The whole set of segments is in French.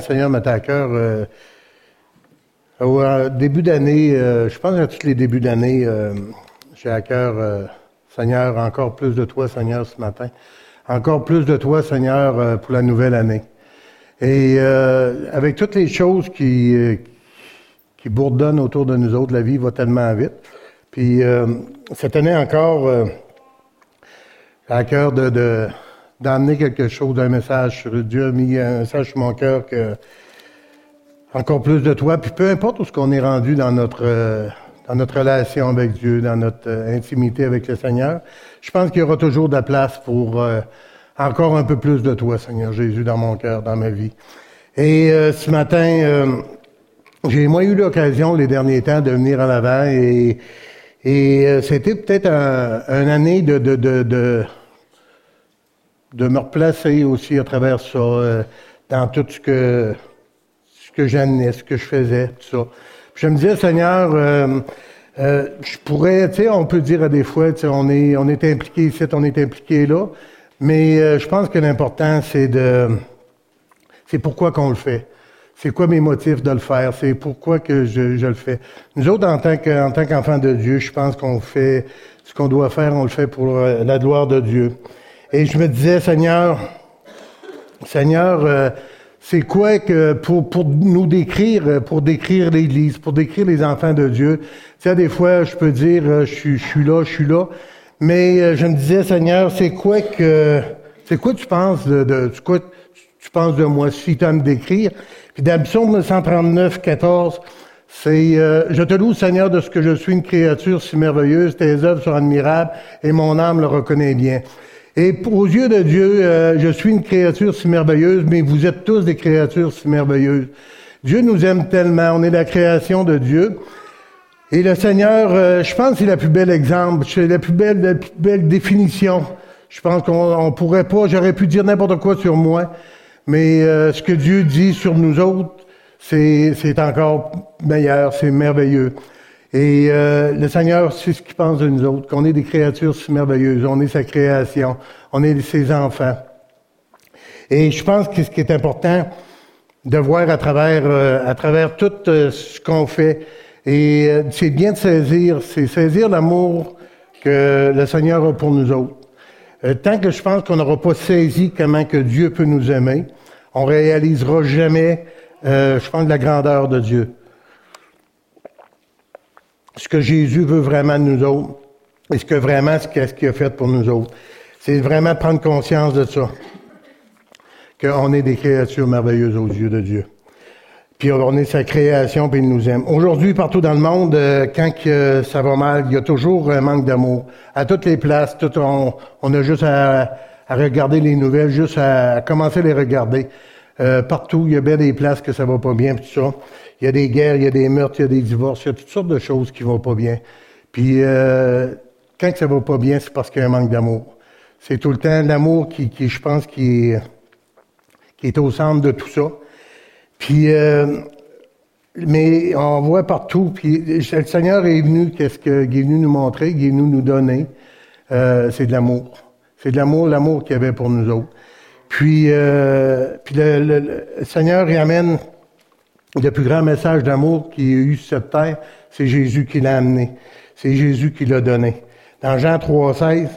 Seigneur m'a à cœur. Euh, au début d'année, euh, je pense à tous les débuts d'année, euh, j'ai à cœur, Seigneur, encore plus de toi, Seigneur, ce matin. Encore plus de toi, Seigneur, pour la nouvelle année. Et avec toutes les choses qui, qui bourdonnent autour de nous autres, la vie va tellement vite. Puis cette année encore, j'ai à cœur de d'amener quelque chose, un message Dieu a mis un message sur mon cœur que encore plus de toi. Puis peu importe où ce qu'on est rendu dans notre euh, dans notre relation avec Dieu, dans notre euh, intimité avec le Seigneur, je pense qu'il y aura toujours de la place pour euh, encore un peu plus de toi, Seigneur Jésus, dans mon cœur, dans ma vie. Et ce matin, j'ai moi eu l'occasion les derniers temps de venir en avant et et c'était peut-être un, une année de, de, de, de de me replacer aussi à travers ça, euh, dans tout ce que ce que j'amenais, ce que je faisais, tout ça. je me disais, Seigneur, euh, euh, je pourrais, tu sais, on peut dire à des fois, tu sais, on est, on est impliqué ici, on est impliqué là, mais je pense que l'important, c'est de, c'est pourquoi qu'on le fait. C'est quoi mes motifs de le faire? C'est pourquoi que je, je le fais? Nous autres, en tant que, en tant qu'enfants de Dieu, je pense qu'on fait ce qu'on doit faire, on le fait pour la gloire de Dieu. Et je me disais, Seigneur, Seigneur, euh, c'est quoi que pour, pour nous décrire, pour décrire l'Église, pour décrire les enfants de Dieu? Tu sais, des fois, je peux dire, euh, je suis, je suis là, je suis là. Mais euh, je me disais, Seigneur, c'est quoi que, c'est quoi tu penses de, de quoi tu penses de moi, si tu as à me décrire? Puis dans Psaume 139, 14, c'est Je te loue, Seigneur, de ce que je suis une créature si merveilleuse, tes œuvres sont admirables, et mon âme le reconnaît bien. Et aux yeux de Dieu, euh, je suis une créature si merveilleuse, mais vous êtes tous des créatures si merveilleuses. Dieu nous aime tellement, on est la création de Dieu. Et le Seigneur, euh, je pense, c'est la plus belle exemple, c'est la plus belle, la plus belle définition. Je pense qu'on pourrait pas, j'aurais pu dire n'importe quoi sur moi, mais euh, ce que Dieu dit sur nous autres, c'est, c'est encore meilleur, c'est merveilleux. Et euh, le Seigneur, c'est ce qu'il pense de nous autres, qu'on est des créatures si merveilleuses, on est sa création, on est ses enfants. Et je pense que ce qui est important de voir à travers, euh, à travers tout euh, ce qu'on fait, et c'est bien de saisir, c'est saisir l'amour que le Seigneur a pour nous autres. tant que je pense qu'on n'aura pas saisi comment que Dieu peut nous aimer, on réalisera jamais, je pense, la grandeur de Dieu ce que Jésus veut vraiment de nous autres et ce que vraiment ce qu'il a fait pour nous autres. C'est vraiment prendre conscience de ça. Qu'on est des créatures merveilleuses aux yeux de Dieu. Puis on est sa création, puis il nous aime. Aujourd'hui, partout dans le monde, euh, quand ça va mal, il y a toujours un manque d'amour. À toutes les places, tout, on, a juste à, regarder les nouvelles, juste à, commencer à les regarder. Euh, partout, il y a bien des places que ça va pas bien, tout ça. Il y a des guerres, il y a des meurtres, il y a des divorces, il y a toutes sortes de choses qui vont pas bien. Puis euh, quand ça va pas bien, c'est parce qu'il y a un manque d'amour. C'est tout le temps l'amour qui, je pense, qui est, qui est au centre de tout ça. Puis, euh, mais on voit partout. Puis le Seigneur est venu, qu'est-ce qu'il est venu nous montrer, il est venu nous donner. Euh, c'est de l'amour. C'est de l'amour, l'amour qu'il y avait pour nous autres. Puis, euh, puis le, le, Seigneur y amène le plus grand message d'amour qu'il y a eu sur cette terre, c'est Jésus qui l'a amené. C'est Jésus qui l'a donné. Dans Jean 3,16,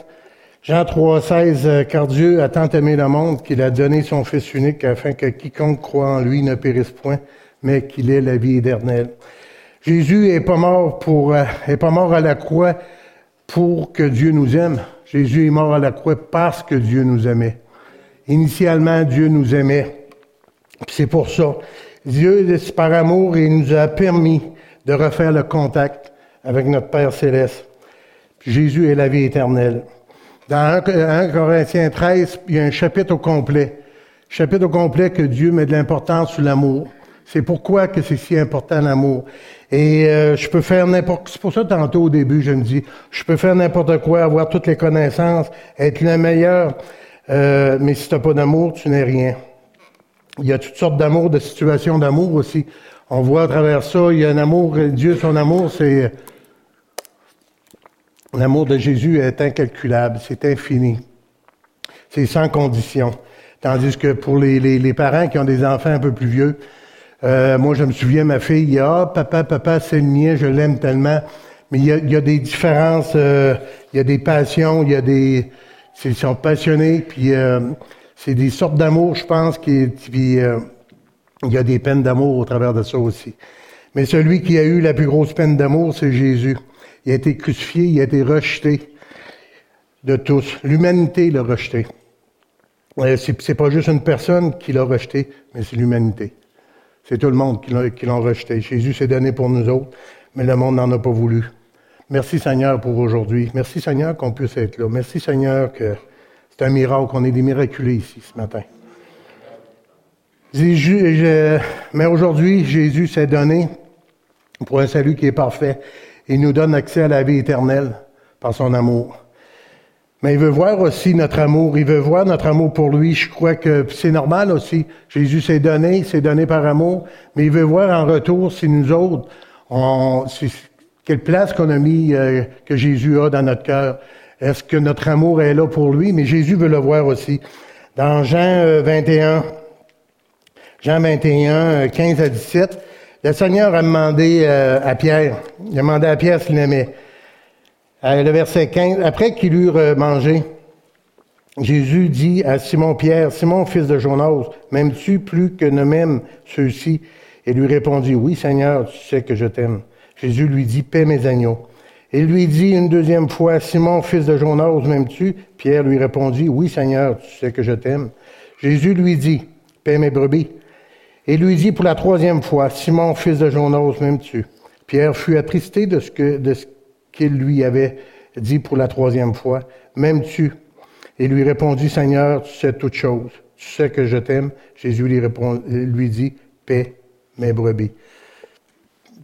Jean 3,16, euh, car Dieu a tant aimé le monde qu'il a donné son Fils unique afin que quiconque croit en lui ne périsse point, mais qu'il ait la vie éternelle. Jésus est euh, est pas mort à la croix pour que Dieu nous aime. Jésus est mort à la croix parce que Dieu nous aimait. Initialement, Dieu nous aimait. C'est pour ça. Dieu, par amour, il nous a permis de refaire le contact avec notre Père céleste. Jésus est la vie éternelle. Dans 1 Corinthiens 13, il y a un chapitre au complet. Chapitre au complet que Dieu met de l'importance sur l'amour. C'est pourquoi que c'est si important l'amour. Et euh, je peux faire n'importe C'est pour ça tantôt au début, je me dis, je peux faire n'importe quoi, avoir toutes les connaissances, être le meilleur, euh, mais si tu n'as pas d'amour, tu n'es rien. Il y a toutes sortes d'amour, de situations d'amour aussi. On voit à travers ça, il y a un amour, Dieu, son amour, c'est... L'amour de Jésus est incalculable, c'est infini. C'est sans condition. Tandis que pour les, les, parents qui ont des enfants un peu plus vieux, euh, moi je me souviens, ma fille, ah papa, papa, c'est le mien, je l'aime tellement. Mais il y a, il y a des différences, euh, il y a des passions, il y a des... Ils sont passionnés, puis euh, c'est des sortes d'amour, je pense, qui, puis, il y a des peines d'amour au travers de ça aussi. Mais celui qui a eu la plus grosse peine d'amour, c'est Jésus. Il a été crucifié, il a été rejeté de tous. L'humanité l'a rejeté. C'est pas juste une personne qui l'a rejeté, mais c'est l'humanité. C'est tout le monde qui l'a rejeté. Jésus s'est donné pour nous autres, mais le monde n'en a pas voulu. Merci Seigneur pour aujourd'hui. Merci Seigneur qu'on puisse être là. Merci Seigneur que c'est un miracle, qu'on est des miraculés ici ce matin. mais aujourd'hui, Jésus s'est donné pour un salut qui est parfait. Il nous donne accès à la vie éternelle par son amour. Mais il veut voir aussi notre amour, il veut voir notre amour pour lui. Je crois que c'est normal aussi. Jésus s'est donné, s'est donné par amour, mais il veut voir en retour si nous autres, on, quelle place qu'on a mis, euh, que Jésus a dans notre cœur. Est-ce que notre amour est là pour lui? Mais Jésus veut le voir aussi. Dans Jean 21, euh, Jean 21, 15 euh, à 17, le Seigneur a demandé à Pierre, il a demandé à Pierre s'il l'aimait. Euh, le verset 15, après qu'il eut mangé, Jésus dit à Simon-Pierre, Simon, fils de Jonas, m'aimes-tu plus que ne m'aiment ceux-ci? Et lui répondit, oui, Seigneur, tu sais que je t'aime. Jésus lui dit, paie mes agneaux. Et lui dit une deuxième fois, Simon, fils de Jonas, m'aimes-tu? Pierre lui répondit, oui, Seigneur, tu sais que je t'aime. Jésus lui dit, paie mes brebis. Et lui dit pour la troisième fois, Simon, fils de Jonas, m'aimes-tu? Pierre fut attristé de ce que, de qu'il lui avait dit pour la troisième fois, M'aimes-tu Et lui répondit, Seigneur, tu sais toutes choses. Tu sais que je t'aime. Jésus lui, répond, lui dit, Paix mes brebis.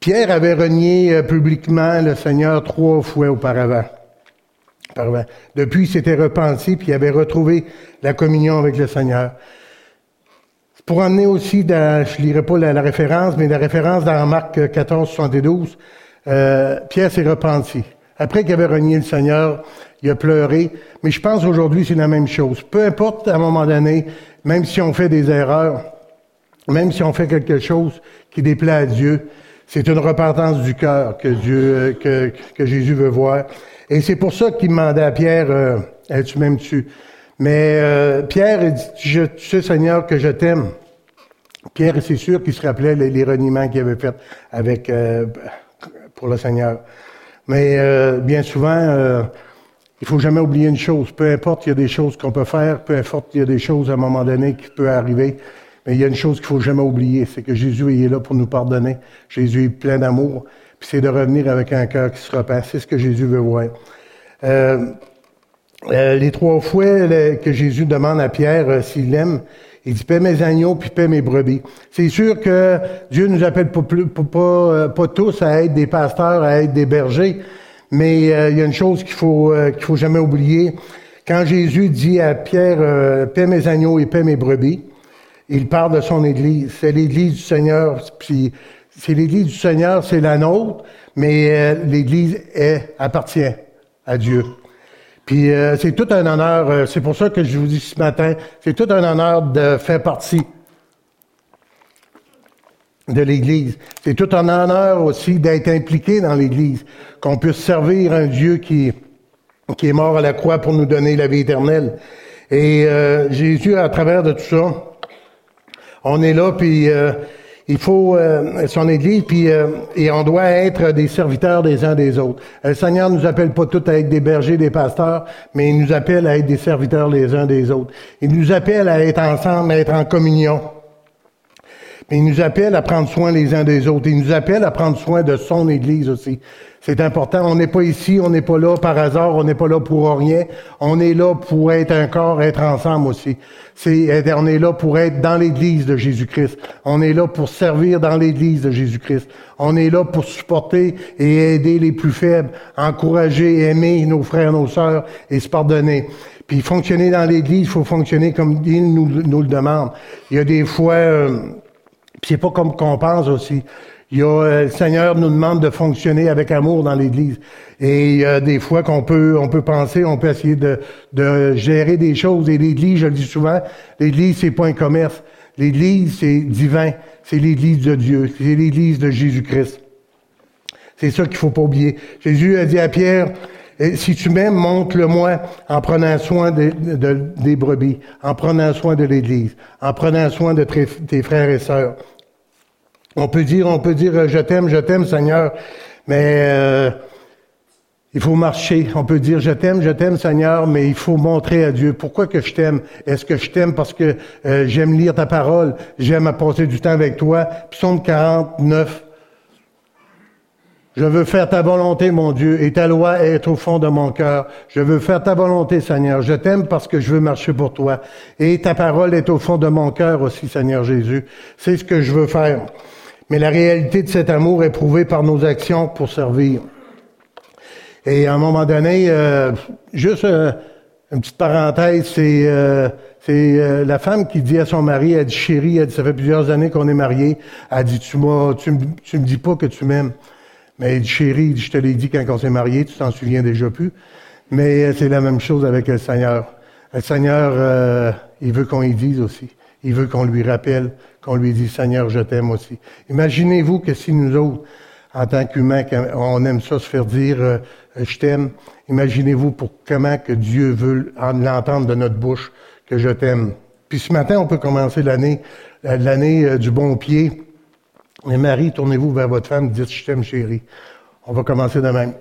Pierre avait renié euh, publiquement le Seigneur trois fois auparavant. Depuis, il s'était repenti, puis il avait retrouvé la communion avec le Seigneur. Pour emmener aussi, dans, je ne lirai pas la, référence, mais la référence dans Marc 14, 72, euh, Pierre s'est repenti. Après qu'il avait renié le Seigneur, il a pleuré. Mais je pense aujourd'hui c'est la même chose. Peu importe à un moment donné, même si on fait des erreurs, même si on fait quelque chose qui déplaît à Dieu, c'est une repentance du cœur que Dieu, que, que Jésus veut voir. Et c'est pour ça qu'il demandait à Pierre, euh, tu? Mais euh, Pierre dit, je, tu sais Seigneur que je t'aime. Pierre, c'est sûr qu'il se rappelait les, reniements qu'il avait fait avec euh, pour le Seigneur. Mais euh, bien souvent, euh, il faut jamais oublier une chose. Peu importe, il y a des choses qu'on peut faire, peu importe, il y a des choses à un moment donné qui peuvent arriver. Mais il y a une chose qu'il faut jamais oublier, c'est que Jésus est là pour nous pardonner. Jésus est plein d'amour. Puis c'est de revenir avec un cœur qui se repent. C'est ce que Jésus veut voir. Euh, euh les trois fois que Jésus demande à Pierre euh, s'il l'aime, il dit, paie mes agneaux, puis paie mes brebis. C'est sûr que Dieu nous appelle pas, pas, euh, pas, tous à être des pasteurs, à être des bergers, mais euh, il y a une chose qu'il faut qu'il faut jamais oublier. Quand Jésus dit à Pierre, paie mes agneaux et paie mes brebis, il parle de son Église. C'est l'Église du Seigneur, puis c'est l'Église du Seigneur, c'est la nôtre, mais l'Église est, appartient à Dieu. Puis euh, c'est tout un honneur, euh, c'est pour ça que je vous dis ce matin, c'est tout un honneur de faire partie de l'Église. C'est tout un honneur aussi d'être impliqué dans l'Église, qu'on puisse servir un Dieu qui, qui est mort à la croix pour nous donner la vie éternelle. Et euh, Jésus, à travers de tout ça, on est là, puis il faut euh, son Église, puis euh, et on doit être des serviteurs des uns des autres. Le Seigneur nous appelle pas tous à être des bergers, des pasteurs, mais il nous appelle à être des serviteurs les uns des autres. Il nous appelle à être ensemble, à être en communion. Mais il nous appelle à prendre soin les uns des autres. Il nous appelle à prendre soin de son Église aussi. C'est important. On n'est pas ici, on n'est pas là par hasard, on n'est pas là pour rien. On est là pour être un corps, être ensemble aussi. C'est, on est là pour être dans l'Église de Jésus-Christ. On est là pour servir dans l'Église de Jésus-Christ. On est là pour supporter et aider les plus faibles, encourager, aimer nos frères, nos sœurs et se pardonner. Puis fonctionner dans l'Église, il faut fonctionner comme il nous, le demande. Il y a des fois, euh, c'est pas comme qu'on pense aussi. Il y a, euh, le Seigneur nous demande de fonctionner avec amour dans l'Église. Et des fois qu'on peut, on peut penser, on peut essayer de, de gérer des choses. Et l'Église, je le dis souvent, l'Église, c'est pas un commerce. L'Église, c'est divin. C'est l'Église de Dieu. C'est l'Église de Jésus-Christ. C'est ça qu'il faut pas oublier. Jésus a dit à Pierre, eh, si tu m'aimes, montre-le-moi en prenant soin des brebis, en prenant soin de l'Église, en prenant soin de tes frères et sœurs. On peut dire, on peut dire, je t'aime, je t'aime, Seigneur, mais euh, il faut marcher. On peut dire, je t'aime, je t'aime, Seigneur, mais il faut montrer à Dieu pourquoi que je t'aime. Est-ce que je t'aime parce que euh, j'aime lire ta parole, j'aime passer du temps avec toi. Psaume 49. Je veux faire ta volonté, mon Dieu, et ta loi est au fond de mon cœur. Je veux faire ta volonté, Seigneur. Je t'aime parce que je veux marcher pour toi. Et ta parole est au fond de mon cœur aussi, Seigneur Jésus. C'est ce que je veux faire. Mais la réalité de cet amour est prouvée par nos actions pour servir. Et à un moment donné, euh, juste euh, une petite parenthèse, c'est euh, la femme qui dit à son mari, elle dit chérie, ça fait plusieurs années qu'on est mariés, elle dit tu m'as, tu me dis pas que tu m'aimes. Mais elle dit chérie, je te l'ai dit quand on s'est mariés, tu t'en souviens déjà plus. Mais c'est la même chose avec le Seigneur. Le Seigneur, il veut qu'on y dise aussi. Il veut qu'on lui rappelle, qu'on lui dise Seigneur, je t'aime aussi. Imaginez-vous que si nous autres, en tant qu'humains, on aime ça se faire dire euh, je t'aime. Imaginez-vous pour comment que Dieu veut l'entendre de notre bouche que je t'aime. Puis ce matin, on peut commencer l'année, euh, du bon pied. Et Marie, tournez-vous vers votre femme, dites je t'aime, chérie. On va commencer de même.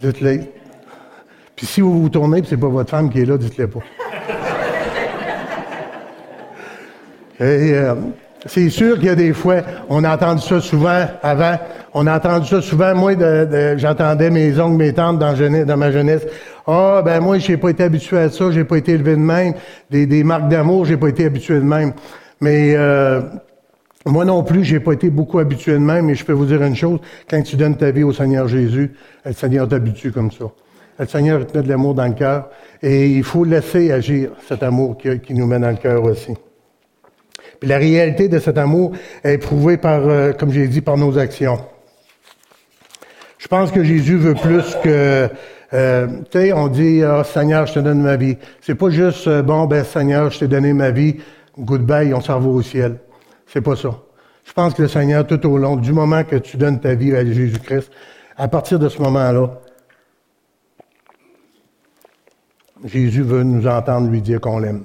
Dites-le. Puis si vous vous tournez, puis c'est pas votre femme qui est là, dites-le pas. Euh, c'est sûr qu'il y a des fois, on a entendu ça souvent avant, on a entendu ça souvent, moi, j'entendais mes oncles, mes tantes dans, ma jeunesse. Ah, ben moi, j'ai pas été habitué à ça, j'ai pas été élevé de même. Des, des marques d'amour, j'ai pas été habitué de même. Mais euh, moi non plus, j'ai pas été beaucoup habitué de même, mais je peux vous dire une chose, quand tu donnes ta vie au Seigneur Jésus, le Seigneur t'habitue comme ça. Le Seigneur te met de l'amour dans le cœur et il faut laisser agir cet amour qui, qui nous met dans le cœur aussi la réalité de cet amour est prouvée par, euh, comme j'ai dit, par nos actions. Je pense que Jésus veut plus que, euh, tu sais, on dit, oh, Seigneur, je te donne ma vie. C'est pas juste, euh, bon, ben Seigneur, je t'ai donné ma vie, goodbye, on s'en va au ciel. C'est pas ça. Je pense que le Seigneur, tout au long, du moment que tu donnes ta vie à Jésus-Christ, à partir de ce moment-là, Jésus veut nous entendre lui dire qu'on l'aime.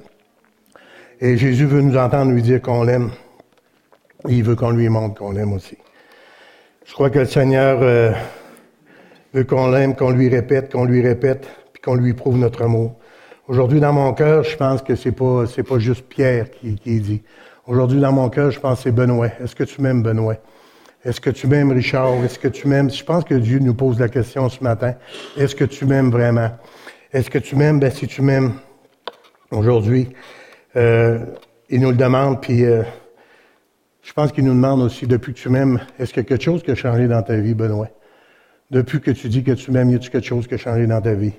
Et Jésus veut nous entendre lui dire qu'on l'aime. il veut qu'on lui montre qu'on l'aime aussi. Je crois que le Seigneur euh, veut qu'on l'aime, qu'on lui répète, qu'on lui répète, puis qu'on lui prouve notre amour. Aujourd'hui, dans mon cœur, je pense que c'est pas c'est pas juste Pierre qui, qui dit. Aujourd'hui, dans mon cœur, je pense que c'est Benoît. Est-ce que tu m'aimes, Benoît? Est-ce que tu m'aimes, Richard? Est-ce que tu m'aimes? Je pense que Dieu nous pose la question ce matin. Est-ce que tu m'aimes vraiment? Est-ce que tu m'aimes? Ben, si tu m'aimes aujourd'hui, euh, il nous le demande, puis euh, je pense qu'il nous demande aussi, depuis que tu m'aimes, est-ce qu'il y a quelque chose qui a changé dans ta vie, Benoît? Depuis que tu dis que tu m'aimes, y a-t-il quelque chose qui a changé dans ta vie?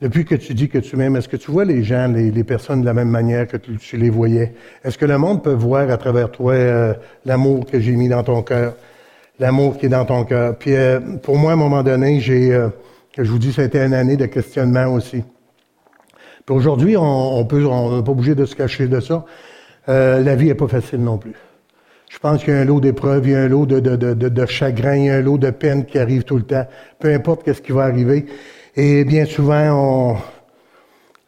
Depuis que tu dis que tu m'aimes, est-ce que tu vois les gens, les, personnes de la même manière que tu, les voyais? Est-ce que le monde peut voir à travers toi euh, l'amour que j'ai mis dans ton cœur, l'amour qui est dans ton cœur? Puis pour moi, à un moment donné, j'ai, je vous dis, ça a été une année de questionnement aussi. Puis aujourd'hui, on, on peut, on n'a pas obligé de se cacher de ça. Euh, la vie est pas facile non plus. Je pense qu'il y a un lot d'épreuves, il y a un lot de, de, de, de, chagrin, il y a un lot de peine qui arrive tout le temps. Peu importe qu'est-ce qui va arriver. Et bien souvent, on,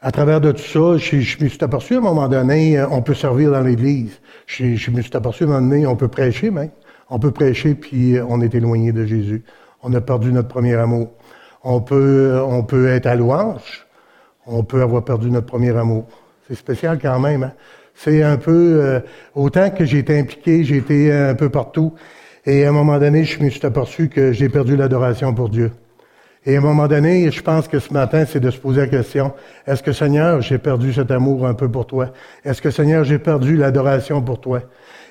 à travers de tout ça, je, me suis aperçu à un moment donné, on peut servir dans l'Église. Je, me suis aperçu à un moment donné, on peut prêcher même. On peut prêcher, puis on est éloigné de Jésus. On a perdu notre premier amour. On peut, on peut être à louange on peut avoir perdu notre premier amour. C'est spécial quand même. Hein? C'est un peu, euh, autant que j'ai été impliqué, j'ai été un peu partout, et à un moment donné, je me suis aperçu que j'ai perdu l'adoration pour Dieu. Et à un moment donné, je pense que ce matin, c'est de se poser la question, est-ce que Seigneur, j'ai perdu cet amour un peu pour toi? Est-ce que Seigneur, j'ai perdu l'adoration pour toi?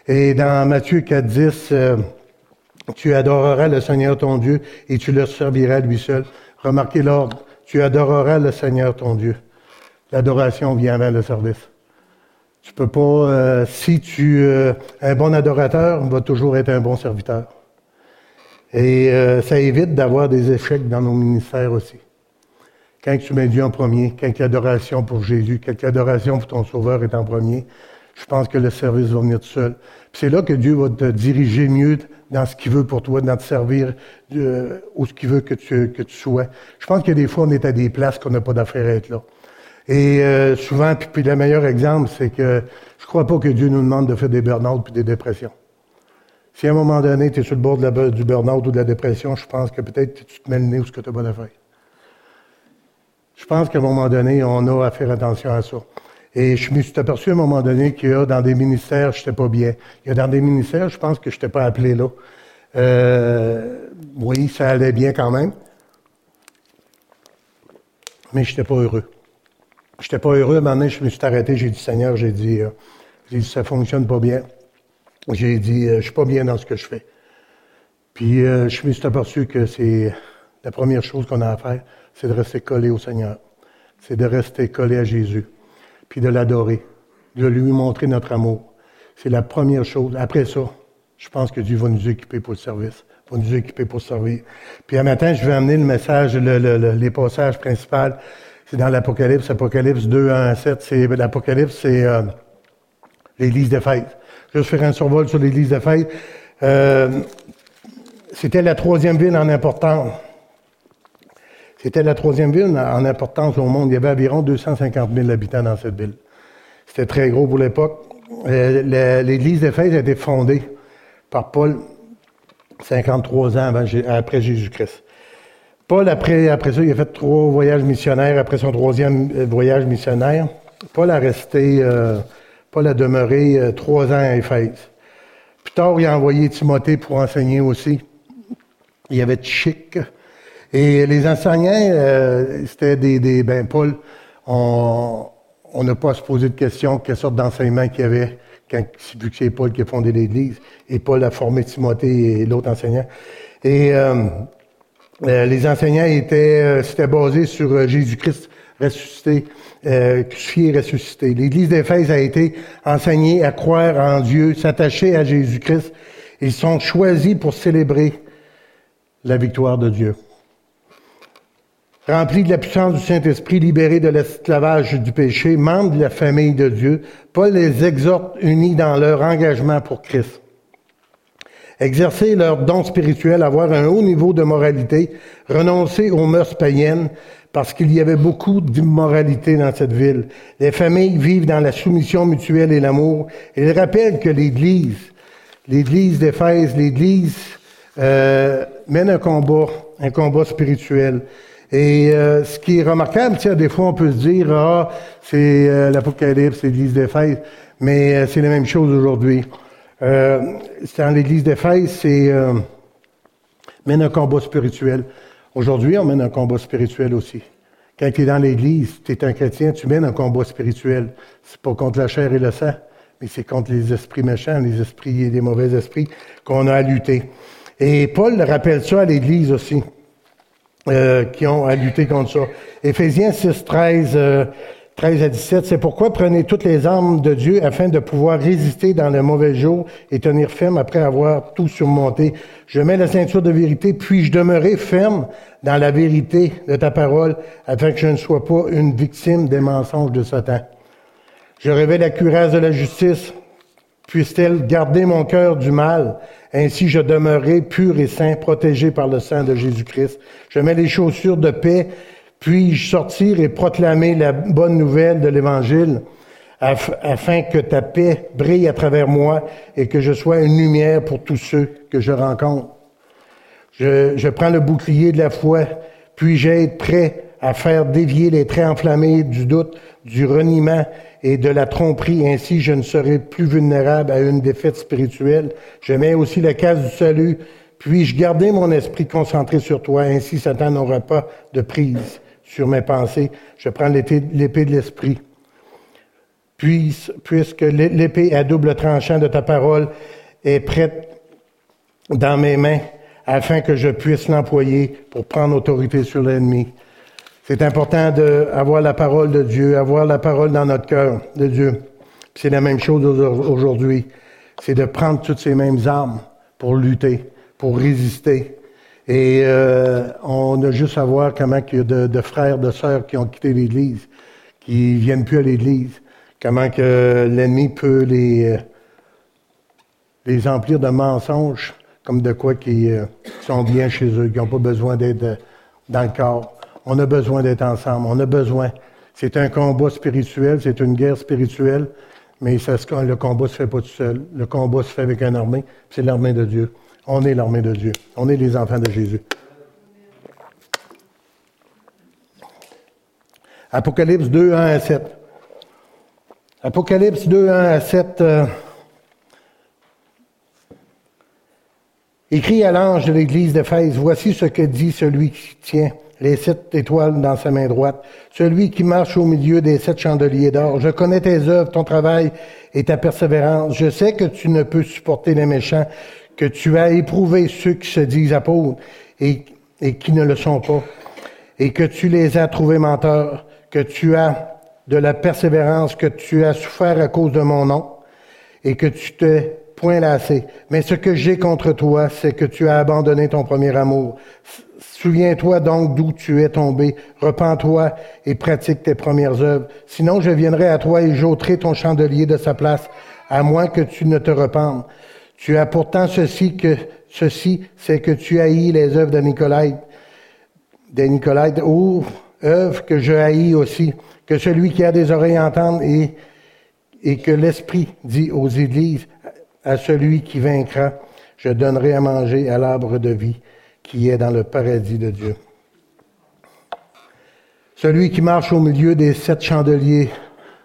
Et dans Matthieu 4, 10, euh, tu adoreras le Seigneur ton Dieu et tu le serviras lui seul. Remarquez l'ordre. Tu adoreras le Seigneur ton Dieu. L'adoration vient avant le service. Tu peux pas, euh, si tu es un bon adorateur, va toujours être un bon serviteur. Et ça évite d'avoir des échecs dans nos ministères aussi. Quand tu mets Dieu en premier, quand l'adoration pour Jésus, quand l'adoration pour ton Sauveur est en premier, je pense que le service va venir tout seul. C'est là que Dieu va te diriger mieux dans ce qu'il veut pour toi, dans te servir euh, ce qu'il veut que tu, que tu sois. Je pense que des fois, on est à des places qu'on n'a pas d'affaire à être là. Et euh, souvent, puis, le meilleur exemple, c'est que je crois pas que Dieu nous demande de faire des burn-out puis des dépressions. Si à un moment donné, tu es sur le bord du burn-out ou de la dépression, je pense que peut-être tu te mets le nez où ce que tu n'as pas d'affaire. Je pense qu'à un moment donné, on a à faire attention à ça. Et je me suis aperçu à un moment donné qu'il y a dans des ministères, je n'étais pas bien. Il y a dans des ministères, je pense que je n'étais pas appelé là. Euh, oui, ça allait bien quand même. Mais je n'étais pas heureux. Je n'étais pas heureux. À un moment donné, je me suis arrêté. J'ai dit, Seigneur, j'ai dit, euh, ça fonctionne pas bien. J'ai dit, euh, je suis pas bien dans ce que je fais. Puis, je me suis aperçu que c'est la première chose qu'on a à faire, c'est de rester collé au Seigneur. C'est de rester collé à Jésus puis de l'adorer, de lui montrer notre amour. C'est la première chose. Après ça, je pense que Dieu va nous équiper pour le service, va nous équiper pour servir. Puis un matin, je vais amener le message, les passages principaux. C'est dans l'Apocalypse, Apocalypse 2, 1 à 7. C'est, L'Apocalypse, c'est euh, l'église d'Éphèse. Je vais faire un survol sur l'église d'Éphèse. Euh, c'était la troisième ville en importance c'était la troisième ville en importance au monde. Il y avait environ 250 000 habitants dans cette ville. C'était très gros pour l'époque. Euh, l'église d'Éphèse a été fondée par Paul 53 ans après Jésus-Christ. Paul, après, ça, il a fait trois voyages missionnaires. Après son troisième euh, voyage missionnaire, Paul a resté, euh, Paul a demeuré trois ans à Éphèse. Plus tard, il a envoyé Timothée pour enseigner aussi. Il y avait Chic, et les enseignants, euh, c'était des, des, ben Paul, on n'a pas à se poser de questions quelle sorte d'enseignement qu'il y avait, quand, vu que c'est Paul qui a fondé l'Église, et Paul a formé Timothée et l'autre enseignant. Et euh, euh, les enseignants étaient, c'était basé sur Jésus-Christ ressuscité, crucifié et ressuscité. L'Église d'Éphèse a été enseignée à croire en Dieu, s'attacher à Jésus-Christ. Ils sont choisis pour célébrer la victoire de Dieu. Remplis de la puissance du Saint-Esprit, libérés de l'esclavage du péché, membres de la famille de Dieu, Paul les exhorte unis dans leur engagement pour Christ. Exercer leur don spirituel, avoir un haut niveau de moralité, renoncer aux mœurs païennes, parce qu'il y avait beaucoup d'immoralité dans cette ville. Les familles vivent dans la soumission mutuelle et l'amour. Il rappelle que l'Église, l'Église d'Éphèse, l'Église euh, mène un combat, un combat spirituel. Et euh, ce qui est remarquable, tu des fois on peut se dire, ah, c'est euh, l'Apocalypse, l'Église d'Éphèse, mais euh, c'est la même chose aujourd'hui. dans l'Église d'Éphèse, c'est mène un combat spirituel. Aujourd'hui, on mène un combat spirituel aussi. Quand tu es dans l'Église, tu es un chrétien, tu mènes un combat spirituel. C'est pas contre la chair et le sang, mais c'est contre les esprits méchants, les esprits et les mauvais esprits qu'on a à lutter. Et Paul rappelle ça à l'Église aussi. Euh, qui ont à lutter contre ça. Éphésiens 6, 13, 13 à 17, c'est pourquoi prenez toutes les armes de Dieu afin de pouvoir résister dans le mauvais jour et tenir ferme après avoir tout surmonté. Je mets la ceinture de vérité, puis je demeurai ferme dans la vérité de ta parole afin que je ne sois pas une victime des mensonges de Satan? Je révèle la cuirasse de la justice, puisse-t-elle garder mon cœur du mal? Ainsi je demeurerai pur et saint, protégé par le sang de Jésus-Christ. Je mets les chaussures de paix, puis-je sortir et proclamer la bonne nouvelle de l'Évangile, afin que ta paix brille à travers moi et que je sois une lumière pour tous ceux que je rencontre? Je, je prends le bouclier de la foi, puis j'ai être prêt à faire dévier les traits enflammés du doute, du reniement et de la tromperie. Ainsi, je ne serai plus vulnérable à une défaite spirituelle. Je mets aussi la case du salut. Puis-je garder mon esprit concentré sur toi? Ainsi, Satan n'aura pas de prise sur mes pensées. Je prends l'épée de l'esprit. Puis, puisque l'épée à double tranchant de ta parole est prête dans mes mains, afin que je puisse l'employer pour prendre autorité sur l'ennemi. C'est important d'avoir la parole de Dieu, avoir la parole dans notre cœur de Dieu. C'est la même chose aujourd'hui. C'est de prendre toutes ces mêmes armes pour lutter, pour résister. Et euh, on a juste à voir comment il y a de, frères, de sœurs qui ont quitté l'Église, qui viennent plus à l'Église. Comment que l'ennemi peut les, euh, les emplir de mensonges, comme de quoi qui euh, sont bien chez eux, qui n'ont pas besoin d'être dans le corps. On a besoin d'être ensemble. On a besoin. C'est un combat spirituel, c'est une guerre spirituelle, mais ça, le combat se fait pas tout seul. Le combat se fait avec une armée. C'est l'armée de Dieu. On est l'armée de Dieu. On est les enfants de Jésus. Apocalypse 2, 1 à 7. Apocalypse 2, 1 à 7. Euh, écrit à l'ange de l'église d'Éphèse, voici ce que dit celui qui tient les sept étoiles dans sa main droite, celui qui marche au milieu des sept chandeliers d'or. Je connais tes œuvres, ton travail et ta persévérance. Je sais que tu ne peux supporter les méchants, que tu as éprouvé ceux qui se disent apôtres et, et qui ne le sont pas, et que tu les as trouvés menteurs, que tu as de la persévérance, que tu as souffert à cause de mon nom, et que tu t'es point lassé. Mais ce que j'ai contre toi, c'est que tu as abandonné ton premier amour. Souviens-toi donc d'où tu es tombé, repens-toi et pratique tes premières œuvres. Sinon, je viendrai à toi et j'ôterai ton chandelier de sa place, à moins que tu ne te rependes. Tu as pourtant ceci que ceci, c'est que tu haïs les œuvres de Nicolas, de Nicolas, ou œuvres que je haïs aussi, que celui qui a des oreilles entende et, et que l'Esprit dit aux églises, à celui qui vaincra, je donnerai à manger à l'arbre de vie qui est dans le paradis de Dieu. Celui qui marche au milieu des sept chandeliers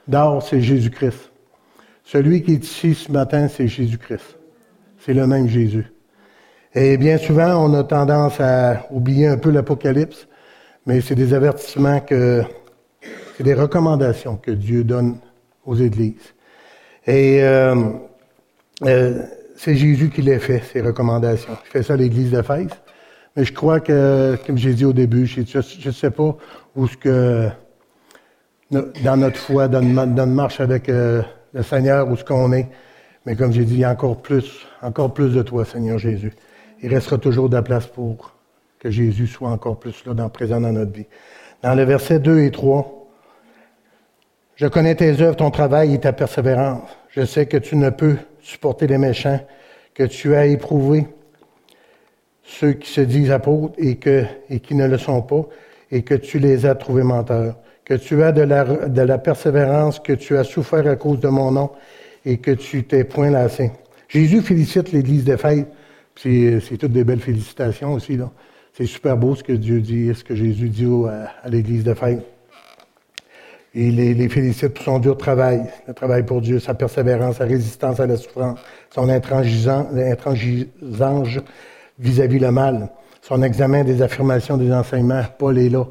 d'or, c'est Jésus-Christ. Celui qui est ici ce matin, c'est Jésus-Christ. C'est le même Jésus. Et bien souvent, on a tendance à oublier un peu l'Apocalypse, mais c'est des avertissements que, c'est des recommandations que Dieu donne aux églises. Et euh, euh, c'est Jésus qui les fait, ces recommandations. Il fait ça à l'église d'Éphèse. Mais je crois que, comme j'ai dit au début, je ne sais pas où ce que, dans notre foi, dans, notre marche avec euh, le Seigneur, où ce qu'on est. Mais comme j'ai dit, il y a encore plus, encore plus de toi, Seigneur Jésus. Il restera toujours de la place pour que Jésus soit encore plus là, dans, présent dans notre vie. Dans le verset 2 et 3, je connais tes œuvres, ton travail et ta persévérance. Je sais que tu ne peux supporter les méchants, que tu as éprouvé ceux qui se disent apôtres et, qui ne le sont pas, et que tu les as trouvés menteurs, que tu as de la, de persévérance, que tu as souffert à cause de mon nom, et que tu t'es point lassé. Jésus félicite l'Église d'Éphèse. C'est, c'est toutes des belles félicitations aussi. C'est super beau ce que Dieu dit, ce que Jésus dit à, à l'Église d'Éphèse. Il les, félicite pour son dur travail, le travail pour Dieu, sa persévérance, sa résistance à la souffrance, son intransigeance vis-à-vis le mal, son examen des affirmations des enseignements, Paul est là,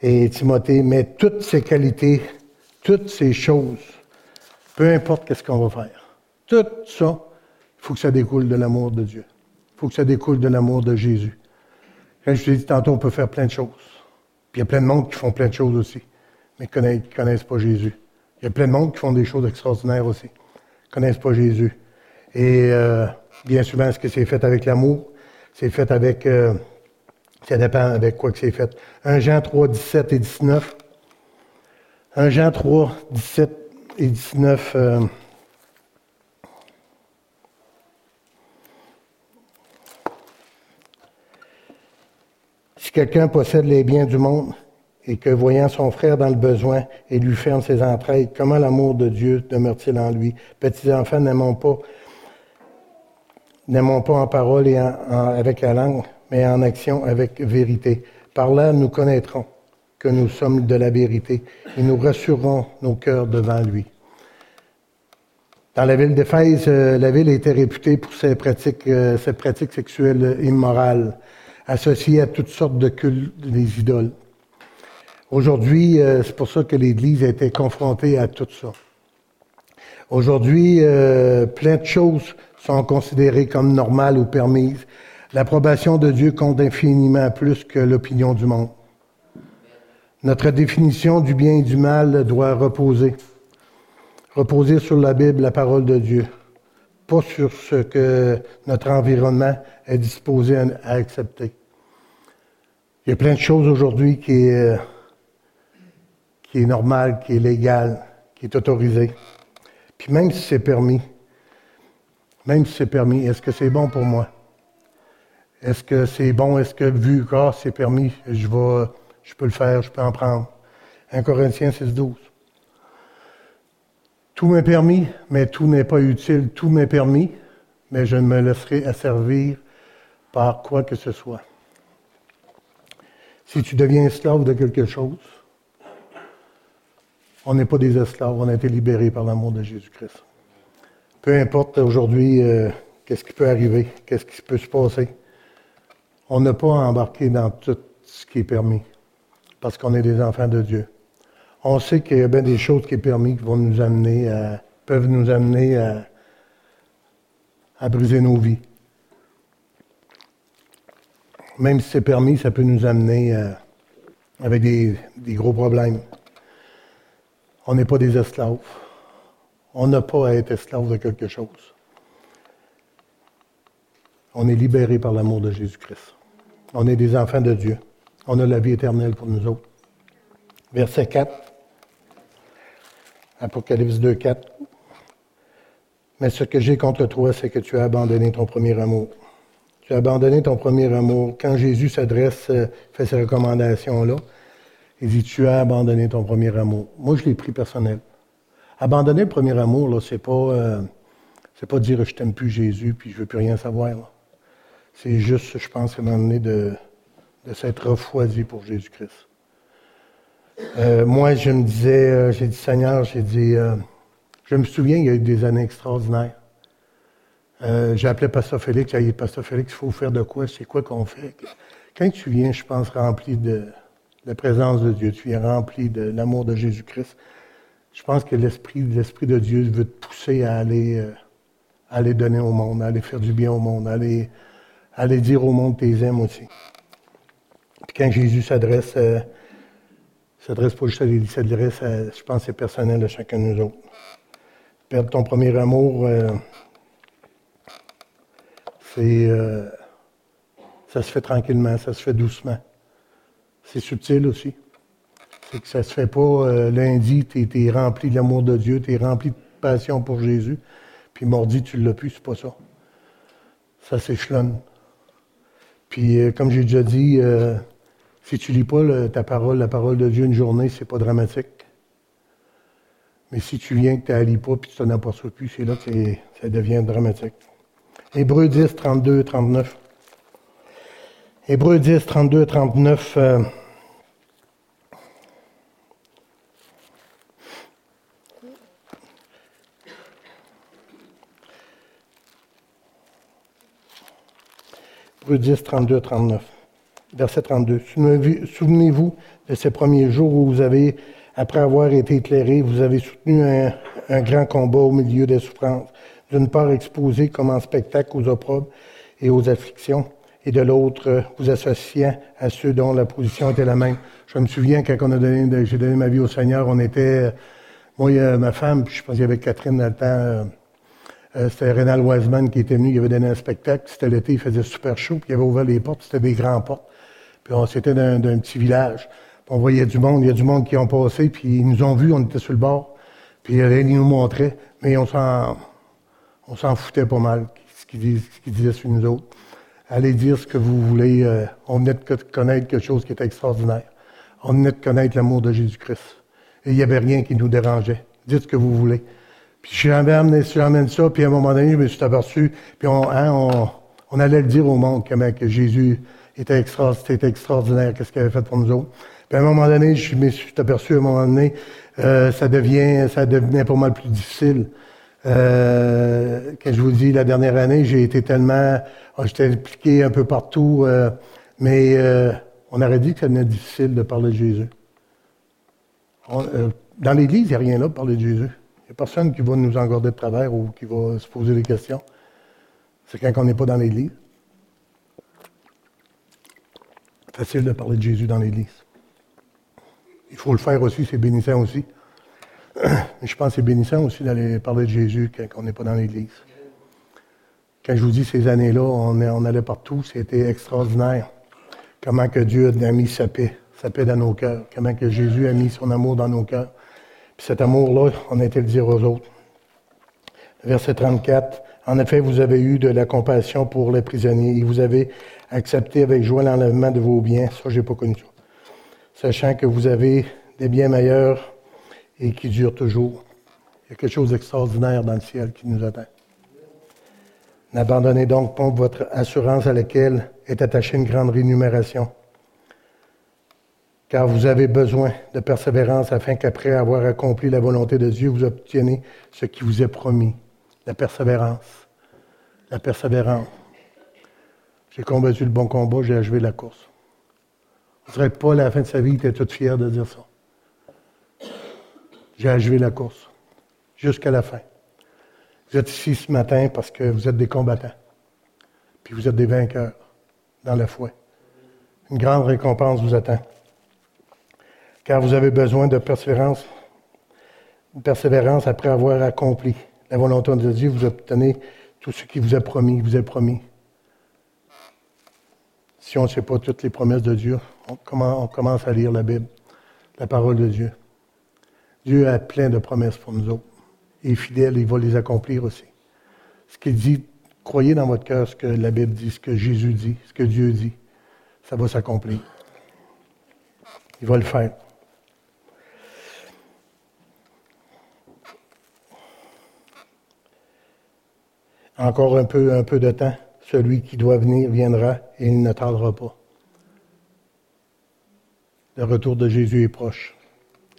et Timothée, mais toutes ces qualités, toutes ces choses, peu importe qu'est-ce qu'on va faire, tout ça, il faut que ça découle de l'amour de Dieu. Il faut que ça découle de l'amour de Jésus. Quand je te dit tantôt, on peut faire plein de choses. Puis il y a plein de monde qui font plein de choses aussi, mais qui ne connaissent, pas Jésus. Il y a plein de monde qui font des choses extraordinaires aussi, ne connaissent pas Jésus. Et euh, bien souvent, est-ce que c'est fait avec l'amour? C'est fait avec, euh, ça dépend avec quoi que c'est fait. 1 Jean 3, 17 et 19. 1 Jean 3, 17 et 19. Euh, si quelqu'un possède les biens du monde et que voyant son frère dans le besoin et lui ferme ses entrailles, comment l'amour de Dieu demeure-t-il en lui? Petits enfants, n'aimons pas N'aimons pas en parole et avec la langue, mais en action avec vérité. Par là, nous connaîtrons que nous sommes de la vérité et nous rassurerons nos cœurs devant lui. Dans la ville d'Éphèse, euh, la ville était réputée pour ses pratiques, euh, ses pratiques sexuelles immorales, associées à toutes sortes de cultes des idoles. Aujourd'hui, euh, c'est pour ça que l'Église a été confrontée à tout ça. Aujourd'hui, plein de choses sont considérées comme normales ou permises. L'approbation de Dieu compte infiniment plus que l'opinion du monde. Notre définition du bien et du mal doit reposer, Reposer sur la Bible, la parole de Dieu, pas sur ce que notre environnement est disposé à, accepter. Il y a plein de choses aujourd'hui qui est, qui est normal, qui est légal, qui est autorisé. Puis même si c'est permis, même si c'est permis, est-ce que c'est bon pour moi? Est-ce que c'est bon? Est-ce que vu que c'est permis, je, vais, je peux le faire, je peux en prendre? 1 Corinthiens 6, 12. Tout m'est permis, mais tout n'est pas utile. Tout m'est permis, mais je ne me laisserai asservir par quoi que ce soit. Si tu deviens esclave de quelque chose, on n'est pas des esclaves, on a été libérés par l'amour de Jésus-Christ. Peu importe aujourd'hui euh, qu'est-ce qui peut arriver, qu'est-ce qui peut se passer, on n'a pas embarqué dans tout ce qui est permis, parce qu'on est des enfants de Dieu on sait qu'il y a bien des choses qui sont permises qui vont nous amener à, peuvent nous amener à, briser nos vies. Même si c'est permis, ça peut nous amener euh, avec des, gros problèmes. On n'est pas des esclaves. On n'a pas à être esclave de quelque chose. On est libéré par l'amour de Jésus-Christ. On est des enfants de Dieu. On a la vie éternelle pour nous autres. Verset 4. Apocalypse 2, 4. Mais ce que j'ai contre toi, c'est que tu as abandonné ton premier amour. Tu as abandonné ton premier amour. Quand Jésus s'adresse, euh, fait ces recommandations-là, il dit, tu as abandonné ton premier amour. Moi, je l'ai pris personnel. Abandonner le premier amour, là, c'est pas, euh, c'est pas dire je t'aime plus Jésus, puis je veux plus rien savoir. C'est juste, je pense, à un moment donné, de, de s'être refroidi pour Jésus-Christ. Euh, moi, je me disais, euh, j'ai dit, Seigneur, j'ai dit, je me souviens, il y a eu des années extraordinaires. j'ai appelé Pasteur Félix, j'ai dit, Pasteur Félix, il faut faire de quoi? C'est quoi qu'on fait? Quand tu viens, je pense, rempli de la présence de Dieu, tu viens rempli de l'amour de Jésus-Christ, je pense que l'Esprit, l'Esprit de Dieu veut te pousser à aller, aller donner au monde, à aller faire du bien au monde, à aller, aller dire au monde les aimes aussi. Puis quand Jésus s'adresse s'adresse pas juste à l'Église, s'adresse, à, je pense, c'est personnel à chacun de nous autres. Perdre ton premier amour, euh, c'est, euh, ça se fait tranquillement, ça se fait doucement. C'est subtil aussi. C'est que ça se fait pas euh, lundi, tu es, rempli de l'amour de Dieu, tu es rempli de passion pour Jésus, puis mardi, tu l'as plus, c'est pas ça. Ça s'échelonne. Puis, comme j'ai déjà dit, si tu lis pas ta parole, la parole de Dieu une journée, c'est pas dramatique. Mais si tu viens que tu ne lis pas puis tu t'en aperçois plus, c'est là que ça devient dramatique. Hébreu 10, 32, 39. Hébreu 10, 32, 39. Euh, Hébreu 10, 32, 39 verset 32. Souvenez-vous de ces premiers jours où vous avez, après avoir été éclairé, vous avez soutenu un, grand combat au milieu des souffrances. D'une part, exposé comme en spectacle aux opprobes et aux afflictions, et de l'autre, vous associant à ceux dont la position était la même. Je me souviens quand on j'ai donné ma vie au Seigneur, on était, moi, ma femme, puis je pense qu'il y avait Catherine dans le temps, euh, euh, c'était Rénal Wiseman qui était venu, il avait donné un spectacle. C'était l'été, il faisait super chaud, puis il avait ouvert les portes, c'était des grands portes. Puis c'était d'un, petit village. on voyait du monde, il y a du monde qui ont passé, puis ils nous ont vus, on était sur le bord. Puis ils nous montraient, mais on s'en, on s'en foutait pas mal, ce qu'ils, disaient sur nous autres. Allez dire ce que vous voulez. Euh, on venait de connaître quelque chose qui était extraordinaire. On venait de connaître l'amour de Jésus-Christ. Et il n'y avait rien qui nous dérangeait. Dites ce que vous voulez. Puis je amené, amené ça, puis à un moment donné, je me suis aperçu, puis on, hein, on, on allait le dire au monde comment que Jésus était c'était extraordinaire, qu'est-ce qu'il avait fait pour nous autres. Puis à un moment donné, je me suis aperçu à un moment donné, euh, ça devient, ça devenait pour moi plus difficile. Euh, quand je vous dis la dernière année, j'ai été tellement, oh, j'étais impliqué un peu partout, euh, mais euh, on aurait dit que ça devenait difficile de parler de Jésus. dans l'Église, il n'y a rien là pour parler de Jésus. Il n'y a personne qui va nous engorder de travers ou qui va se poser des questions. C'est quand on n'est pas dans l'Église. facile de parler de Jésus dans l'Église. Il faut le faire aussi, c'est bénissant aussi. je pense que c'est bénissant aussi d'aller parler de Jésus quand on n'est pas dans l'Église. Quand je vous dis ces années-là, on, allait partout, c'était extraordinaire. Comment que Dieu a mis sa paix, sa paix dans nos cœurs. Comment que Jésus a mis son amour dans nos cœurs. Puis cet amour-là, on a été le dire aux autres. Verset 34. En effet, vous avez eu de la compassion pour les prisonniers et vous avez accepté avec joie l'enlèvement de vos biens. Ça, j'ai pas connu ça. Sachant que vous avez des biens meilleurs et qui durent toujours. Il y a quelque chose d'extraordinaire dans le ciel qui nous attend. N'abandonnez donc pas votre assurance à laquelle est attachée une grande rémunération. Car vous avez besoin de persévérance afin qu'après avoir accompli la volonté de Dieu, vous obteniez ce qui vous est promis. La persévérance. La persévérance. J'ai combattu le bon combat, j'ai achevé la course. Vous ne serez pas à la fin de sa vie, il était tout fier de dire ça. J'ai achevé la course jusqu'à la fin. Vous êtes ici ce matin parce que vous êtes des combattants. Puis vous êtes des vainqueurs dans la foi. Une grande récompense vous attend. Car vous avez besoin de persévérance, de persévérance après avoir accompli la volonté de Dieu. Vous obtenez tout ce qui vous est promis, vous est promis. Si on ne sait pas toutes les promesses de Dieu, on commence à lire la Bible, la parole de Dieu. Dieu a plein de promesses pour nous autres. Il est fidèle, il va les accomplir aussi. Ce qu'il dit, croyez dans votre cœur ce que la Bible dit, ce que Jésus dit, ce que Dieu dit. Ça va s'accomplir. Il va le faire. Encore un peu, un peu de temps. Celui qui doit venir viendra et il ne tardera pas. Le retour de Jésus est proche.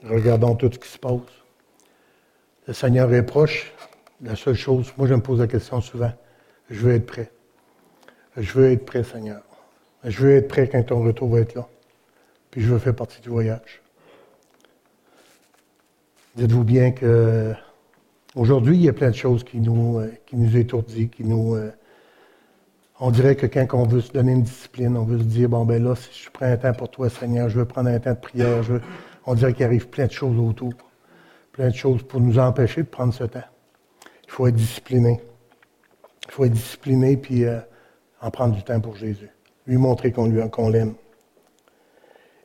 Regardons tout ce qui se passe. Le Seigneur est proche. La seule chose, moi je me pose la question souvent, je veux être prêt. Je veux être prêt, Seigneur. Je veux être prêt quand ton retour va être là. Puis je veux faire partie du voyage. Dites-vous bien que aujourd'hui, il y a plein de choses qui nous, euh, qui nous étourdissent, qui nous. Euh, on dirait que quand on veut se donner une discipline, on veut se dire, bon ben là, si je prends un temps pour toi, Seigneur, je veux prendre un temps de prière, je on dirait qu'il arrive plein de choses autour, plein de choses pour nous empêcher de prendre ce temps. Il faut être discipliné. Il faut être discipliné puis euh, en prendre du temps pour Jésus. Lui montrer qu'on l'aime.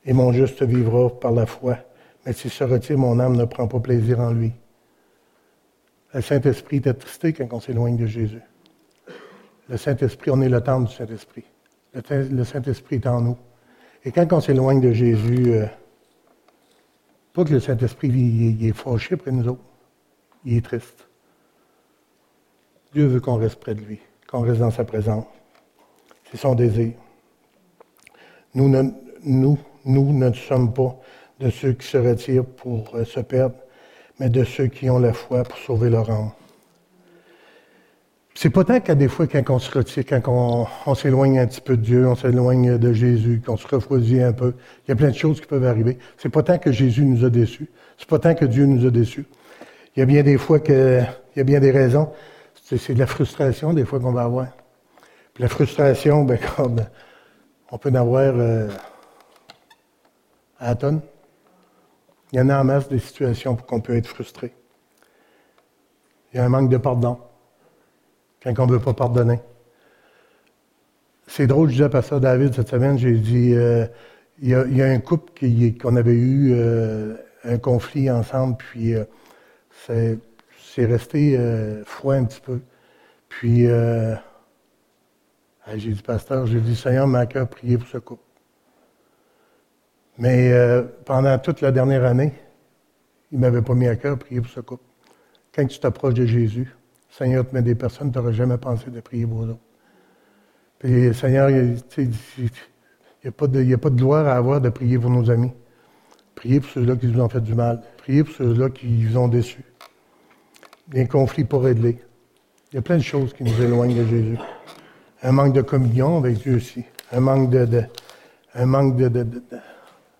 Et mon juste vivra par la foi. Mais s'il se retire, mon âme ne prend pas plaisir en lui. Le Saint-Esprit est attristé quand on s'éloigne de Jésus. Le Saint-Esprit, on est le temps du Saint-Esprit. Le Saint-Esprit est en nous. Et quand on s'éloigne de Jésus, euh, pas que le Saint-Esprit est fâché près de nous autres. Il est triste. Dieu veut qu'on reste près de lui, qu'on reste dans sa présence. C'est son désir. Nous ne, nous ne sommes pas de ceux qui se retirent pour euh, se perdre, mais de ceux qui ont la foi pour sauver leur âme. C'est pas tant qu'à des fois, quand on se retire, quand on, s'éloigne un petit peu de Dieu, on s'éloigne de Jésus, qu'on se refroidit un peu, il y a plein de choses qui peuvent arriver. C'est pas tant que Jésus nous a déçus. C'est pas tant que Dieu nous a déçus. Il y a bien des fois que, il y a bien des raisons. C'est, de la frustration, des fois, qu'on va avoir. Puis la frustration, ben, comme, on peut en avoir euh, à tonne. Il y en a en masse des situations pour qu'on peut être frustré. Il y a un manque de pardon quand on ne veut pas pardonner. C'est drôle, je disais à Pasteur David cette semaine, j'ai dit, euh, il, y a, un couple qu'on avait eu euh, un conflit ensemble, puis euh, c'est resté froid un petit peu. Puis, j'ai dit, Pasteur, j'ai dit, Seigneur, m'a cœur prier pour ce couple. Mais pendant toute la dernière année, il ne m'avait pas mis à cœur prier pour ce couple. Quand tu t'approches de Jésus, Seigneur te met des personnes tu n'aurais jamais pensé de prier pour eux Puis, Seigneur, il n'y a, pas de gloire à avoir de prier pour nos amis. Priez pour ceux-là qui vous ont fait du mal. Priez pour ceux-là qui vous ont déçus. Des conflits pour régler. Il y a plein de choses qui nous éloignent de Jésus. Un manque de communion avec Dieu aussi. Un manque de, un manque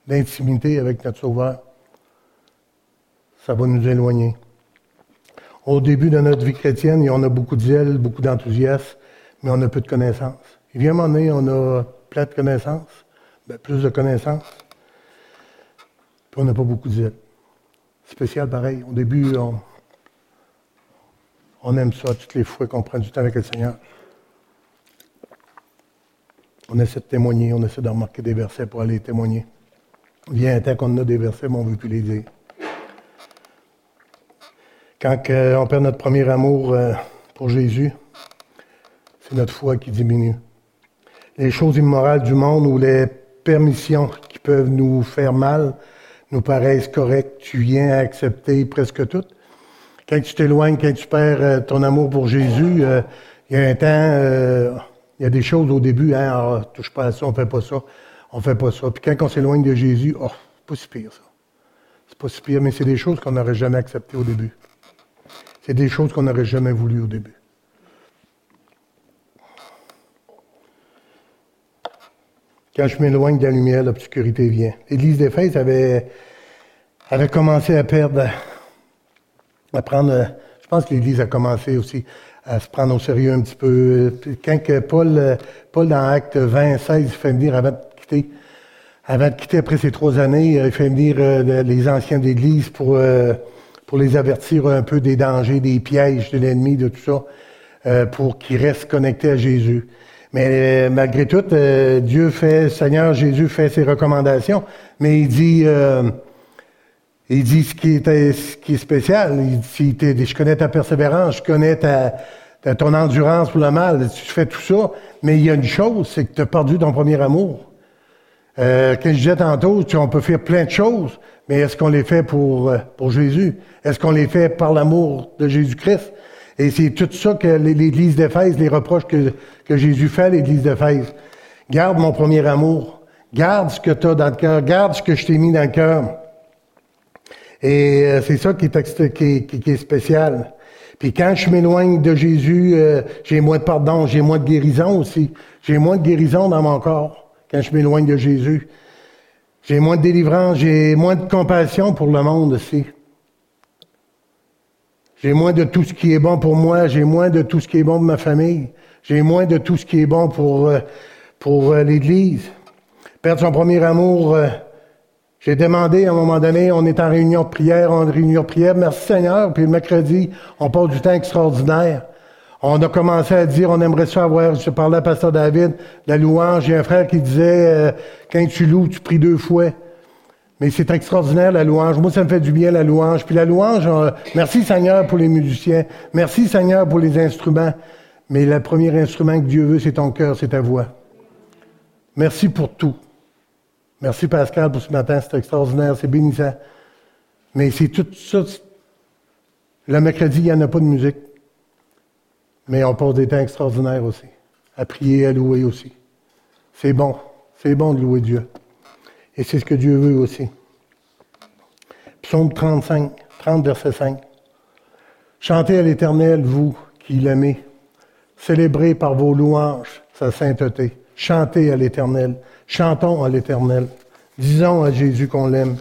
d'intimité avec notre Sauveur. Ça va nous éloigner. Au début de notre vie chrétienne, on a beaucoup de beaucoup d'enthousiasme, mais on a peu de connaissances. Il vient un moment donné, on a plein de connaissances, ben, plus de connaissances, puis on n'a pas beaucoup de zèle. spécial pareil. Au début, on, aime ça toutes les fois qu'on prend du temps avec le Seigneur. On essaie de témoigner, on essaie de remarquer des versets pour aller témoigner. Il y un temps qu'on a des versets, mais on ne veut plus les dire. Quand on perd notre premier amour euh, pour Jésus, c'est notre foi qui diminue. Les choses immorales du monde ou les permissions qui peuvent nous faire mal nous paraissent correctes. Tu viens à accepter presque toutes. Quand tu t'éloignes, quand tu perds euh, ton amour pour Jésus, euh, il y a un temps, il y a des choses au début, hein, ah, touche pas à ça, on fait pas ça, on fait pas ça. Puis quand on s'éloigne de Jésus, oh, c'est pas si pire ça. C'est pas si pire, mais c'est des choses qu'on n'aurait jamais acceptées au début. C'est des choses qu'on n'aurait jamais voulu au début. Quand je m'éloigne de la lumière, l'obscurité vient. L'Église d'Éphèse avait, avait commencé à perdre, à prendre, je pense que l'Église a commencé aussi à se prendre au sérieux un petit peu. Quand que Paul, Paul, dans Acte 20, 16, il fait venir avant de quitter, avant de quitter après ces trois années, il fait venir euh, les anciens d'Église pour, euh, pour les avertir un peu des dangers, des pièges de l'ennemi, de tout ça, euh, pour qu'ils restent connectés à Jésus. Mais euh, malgré tout, euh, Dieu fait, Seigneur Jésus fait ses recommandations, mais il dit, il dit ce qui, est, spécial. Il dit, je connais ta persévérance, je connais ta, ton endurance pour le mal, tu fais tout ça, mais il y a une chose, c'est que tu as perdu ton premier amour. Euh, quand je disais tantôt, on peut faire plein de choses, mais est-ce qu'on les fait pour, euh, pour Jésus? Est-ce qu'on les fait par l'amour de Jésus-Christ? Et c'est tout ça que l'Église d'Éphèse, les reproches que, Jésus fait à l'Église d'Éphèse. Garde mon premier amour. Garde ce que tu as dans le cœur. Garde ce que je t'ai mis dans le cœur. Et euh, c'est ça qui est, qui, qui, est, spécial. Puis quand je m'éloigne de Jésus, euh, j'ai moins de pardon, j'ai moins de guérison aussi. J'ai moins de guérison dans mon corps quand je m'éloigne de Jésus. J'ai moins de délivrance, j'ai moins de compassion pour le monde aussi. J'ai moins de tout ce qui est bon pour moi, j'ai moins de tout ce qui est bon pour ma famille, j'ai moins de tout ce qui est bon pour, euh, pour euh, l'Église. Perdre son premier amour, euh, j'ai demandé à un moment donné, on est en réunion de prière, en réunion de prière, merci Seigneur, puis le mercredi, on passe du temps extraordinaire. On a commencé à dire, on aimerait ça avoir, je parlais à Pasteur David, la louange. J'ai un frère qui disait, euh, quand tu loues, tu pries deux fois. Mais c'est extraordinaire, la louange. Moi, ça me fait du bien, la louange. Puis la louange, merci Seigneur pour les musiciens. Merci Seigneur pour les instruments. Mais le premier instrument que Dieu veut, c'est ton cœur, c'est ta voix. Merci pour tout. Merci Pascal pour ce matin, c'est extraordinaire, c'est bénissant. Mais c'est tout ça. Le mercredi, il n'y en a pas de musique. Mais on passe des temps extraordinaires aussi. À prier, à louer aussi. C'est bon. C'est bon de louer Dieu. Et c'est ce que Dieu veut aussi. Psaume 35, 30, verset 5. Chantez à l'Éternel, vous qui l'aimez. Célébrez par vos louanges sa sainteté. Chantez à l'Éternel. Chantons à l'Éternel. Disons à Jésus qu'on l'aime.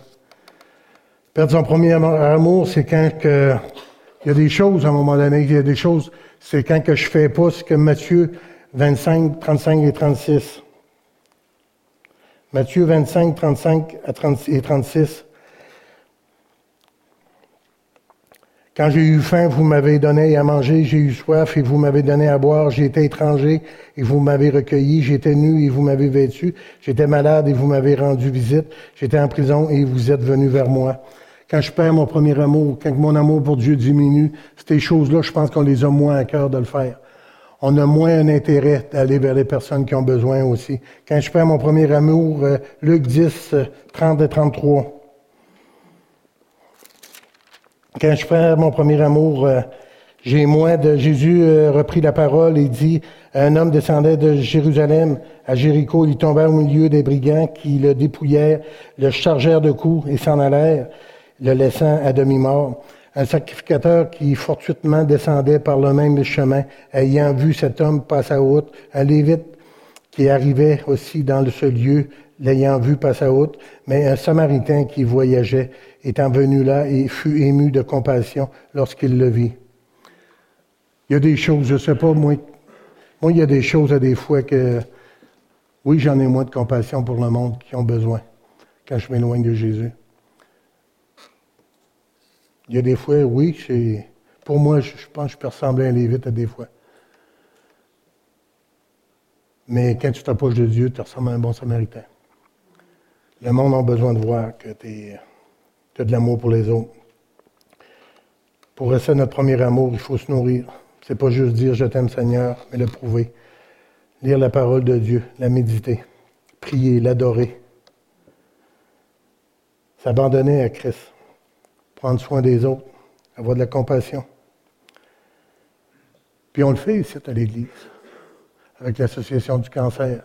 Perdre son premier amour, c'est quand il y a des choses à un moment donné, il y a des choses c'est quand que je fais pas ce que Matthieu 25, 35 et 36. Matthieu 25, 35 et 36. Quand j'ai eu faim, vous m'avez donné à manger, j'ai eu soif et vous m'avez donné à boire, j'étais étranger et vous m'avez recueilli, j'étais nu et vous m'avez vêtu, j'étais malade et vous m'avez rendu visite, j'étais en prison et vous êtes venu vers moi quand je perds mon premier amour, quand mon amour pour Dieu diminue, ces choses-là, je pense qu'on les a moins à cœur de le faire. On a moins un intérêt d'aller vers les personnes qui ont besoin aussi. Quand je perds mon premier amour, euh, Luc 10, 30 et 33. Quand je perds mon premier amour, euh, j'ai moins de... Jésus euh, reprit la parole et dit, un homme descendait de Jérusalem à Jéricho, il tomba au milieu des brigands qui le dépouillèrent, le chargèrent de coups et s'en allèrent le laissant à demi-mort. Un sacrificateur qui fortuitement descendait par le même chemin, ayant vu cet homme passer à haute, un lévite qui arrivait aussi dans ce lieu, l'ayant vu passer à haute, mais un samaritain qui voyageait, étant venu là et fut ému de compassion lorsqu'il le vit. Il y a des choses, je sais pas, moi, il y a des choses à des fois que, oui, j'en ai moins de compassion pour le monde qui ont besoin quand je m'éloigne de Jésus. Il y a des fois, oui, pour moi, je, pense que je peux ressembler à un Lévite à des fois. Mais quand tu t'approches de Dieu, tu ressembles à un bon samaritain. Le monde a besoin de voir que tu as de l'amour pour les autres. Pour rester notre premier amour, il faut se nourrir. C'est pas juste dire je t'aime Seigneur, mais le prouver. Lire la parole de Dieu, la méditer, prier, l'adorer. S'abandonner à Christ. Prendre soin des autres, avoir de la compassion. Puis on le fait ici à l'Église, avec l'Association du cancer.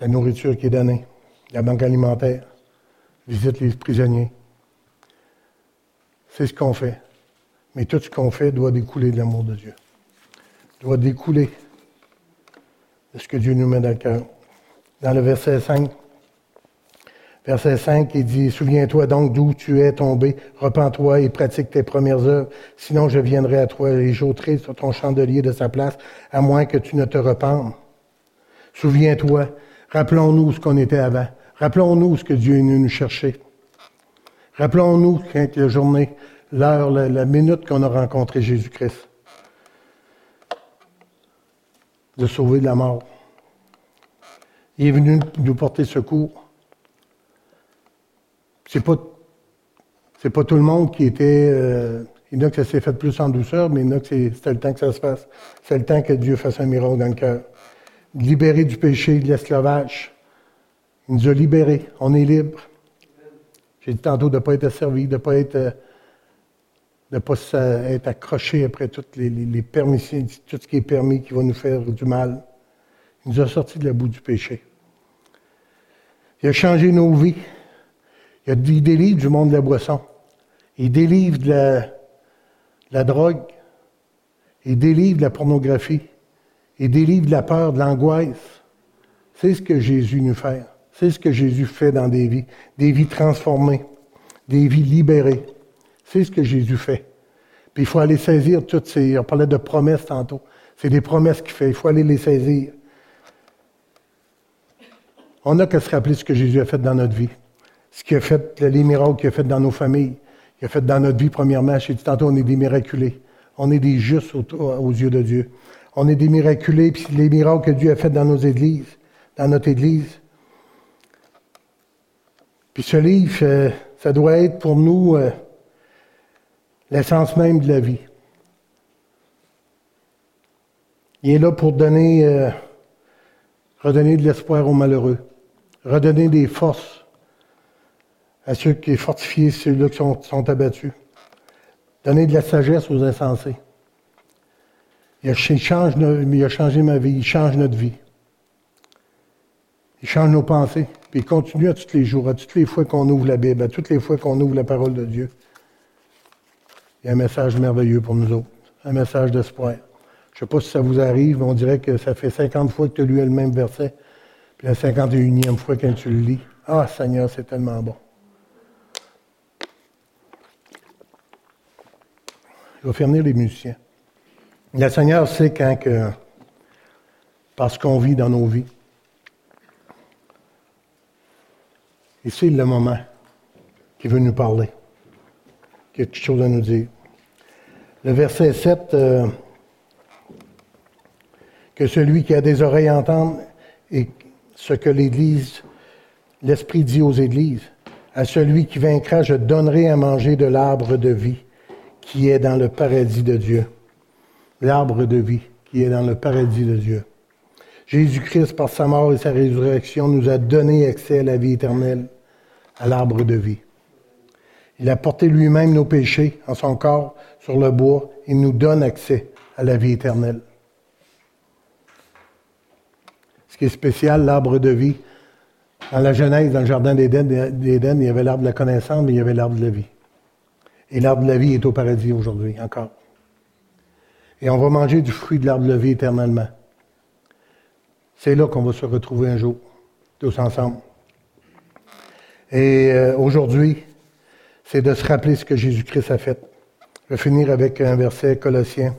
La nourriture qui est donnée, la banque alimentaire, visite les prisonniers. C'est ce qu'on fait. Mais tout ce qu'on fait doit découler de l'amour de Dieu. Doit découler de ce que Dieu nous met dans le cœur. Dans le verset 5, verset 5, il dit, Souviens-toi donc d'où tu es tombé, repens-toi et pratique tes premières œuvres, sinon je viendrai à toi et j'ôterai sur ton chandelier de sa place, à moins que tu ne te repenses. Souviens-toi, rappelons-nous ce qu'on était avant, rappelons-nous ce que Dieu est venu nous chercher. Rappelons-nous la journée, l'heure, la, minute qu'on a rencontré Jésus-Christ. De sauver de la mort. Il est venu nous porter secours. C'est pas, c'est pas tout le monde qui était. Euh, il y en a que ça s'est fait plus en douceur, mais il y en a que c'était le temps que ça se fasse. C'est le temps que Dieu fasse un miracle dans le cœur. Libéré du péché, de l'esclavage. Il nous a libérés. On est libre. J'ai dit tantôt de ne pas être asservi, de ne pas être, euh, de pas être accroché après toutes les, les, permissions, tout ce qui est permis qui va nous faire du mal. Il nous a sortis de la boue du péché. Il a changé nos vies. Il, délivre du monde de la boisson. Il délivre de la, de la drogue. Il délivre de la pornographie. Il délivre de la peur, de l'angoisse. C'est ce que Jésus nous fait. C'est ce que Jésus fait dans des vies, des vies transformées, des vies libérées. C'est ce que Jésus fait. Puis il faut aller saisir toutes ces. On parlait de promesses tantôt. C'est des promesses qu'il fait. Il faut aller les saisir. On n'a qu'à se rappeler ce que Jésus a fait dans notre vie. Ce qu'il a fait, les miracles qu'il a fait dans nos familles. Il a fait dans notre vie, premièrement. J'ai dit tantôt, on est des miraculés. On est des justes aux, yeux de Dieu. On est des miraculés, puis les miracles que Dieu a fait dans nos églises, dans notre église, puis ce livre, euh, ça doit être pour nous euh, l'essence même de la vie. Il est là pour donner, euh, redonner de l'espoir aux malheureux, redonner des forces à ceux qui sont fortifiés, ceux-là qui sont, abattus, donner de la sagesse aux insensés. Il change, il a changé ma vie, il change notre vie. Il change nos pensées. Puis il continue à tous les jours, à toutes les fois qu'on ouvre la Bible, à toutes les fois qu'on ouvre la parole de Dieu. Il y a un message merveilleux pour nous autres, un message d'espoir. Je ne sais pas si ça vous arrive, mais on dirait que ça fait 50 fois que tu as lu le même verset, puis la 51e fois quand tu le lis. Ah, Seigneur, c'est tellement bon. Je vais venir les musiciens. Le Seigneur sait quand que, parce qu'on vit dans nos vies, Et c'est le moment qui veut nous parler, qui a quelque chose à nous dire. Le verset 7, euh, que celui qui a des oreilles entende et ce que l'Église, l'Esprit dit aux Églises. À celui qui vaincra, je donnerai à manger de l'arbre de vie qui est dans le paradis de Dieu. L'arbre de vie qui est dans le paradis de Dieu. Jésus-Christ, par sa mort et sa résurrection, nous a donné accès à la vie éternelle, à l'arbre de vie. Il a porté lui-même nos péchés en son corps sur le bois et nous donne accès à la vie éternelle. Ce qui est spécial, l'arbre de vie, dans la Genèse, dans le jardin d'Éden, il y avait l'arbre de la connaissance, mais il y avait l'arbre de la vie. Et l'arbre de la vie est au paradis aujourd'hui, encore. Et on va manger du fruit de l'arbre de la vie éternellement. C'est là qu'on va se retrouver un jour, tous ensemble. Et euh, aujourd'hui, c'est de se rappeler ce que Jésus-Christ a fait. Je vais finir avec un verset Colossiens.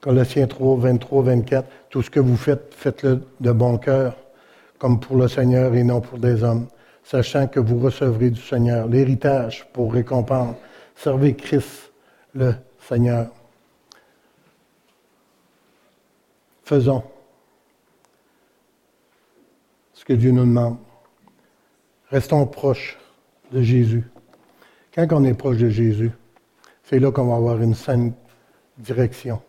Colossiens 3, 23, 24. Tout ce que vous faites, faites-le de bon cœur, comme pour le Seigneur et non pour des hommes, sachant que vous recevrez du Seigneur l'héritage pour récompense. Servez Christ le Seigneur. Faisons ce que Dieu nous demande. Restons proches de Jésus. Quand on est proche de Jésus, c'est là qu'on va avoir une sainte direction,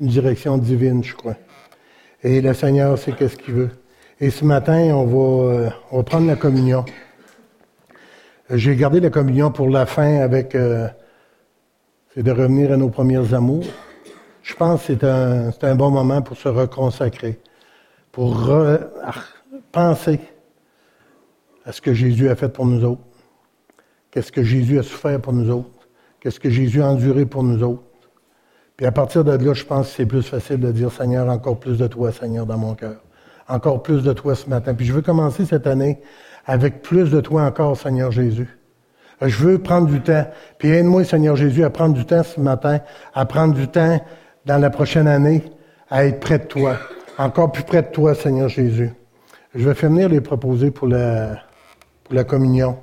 une direction divine, je crois. Et le Seigneur sait qu'est-ce qu'il veut. Et ce matin, on va, euh, on va prendre la communion. J'ai gardé la communion pour la fin avec, euh, c'est de revenir à nos premiers amours. Je pense que c'est un, un, bon moment pour se reconsacrer, pour penser à ce que Jésus a fait pour nous autres, qu'est-ce que Jésus a souffert pour nous autres, qu'est-ce que Jésus a enduré pour nous autres? Puis à partir de là, je pense que c'est plus facile de dire, Seigneur, encore plus de toi, Seigneur, dans mon cœur. Encore plus de toi ce matin. Puis je veux commencer cette année avec plus de toi encore, Seigneur Jésus. Je veux prendre du temps. Puis aide-moi, Seigneur Jésus, à prendre du temps ce matin, à prendre du temps dans la prochaine année, à être près de toi. Encore plus près de toi, Seigneur Jésus. Je vais finir les proposer pour la, pour la communion.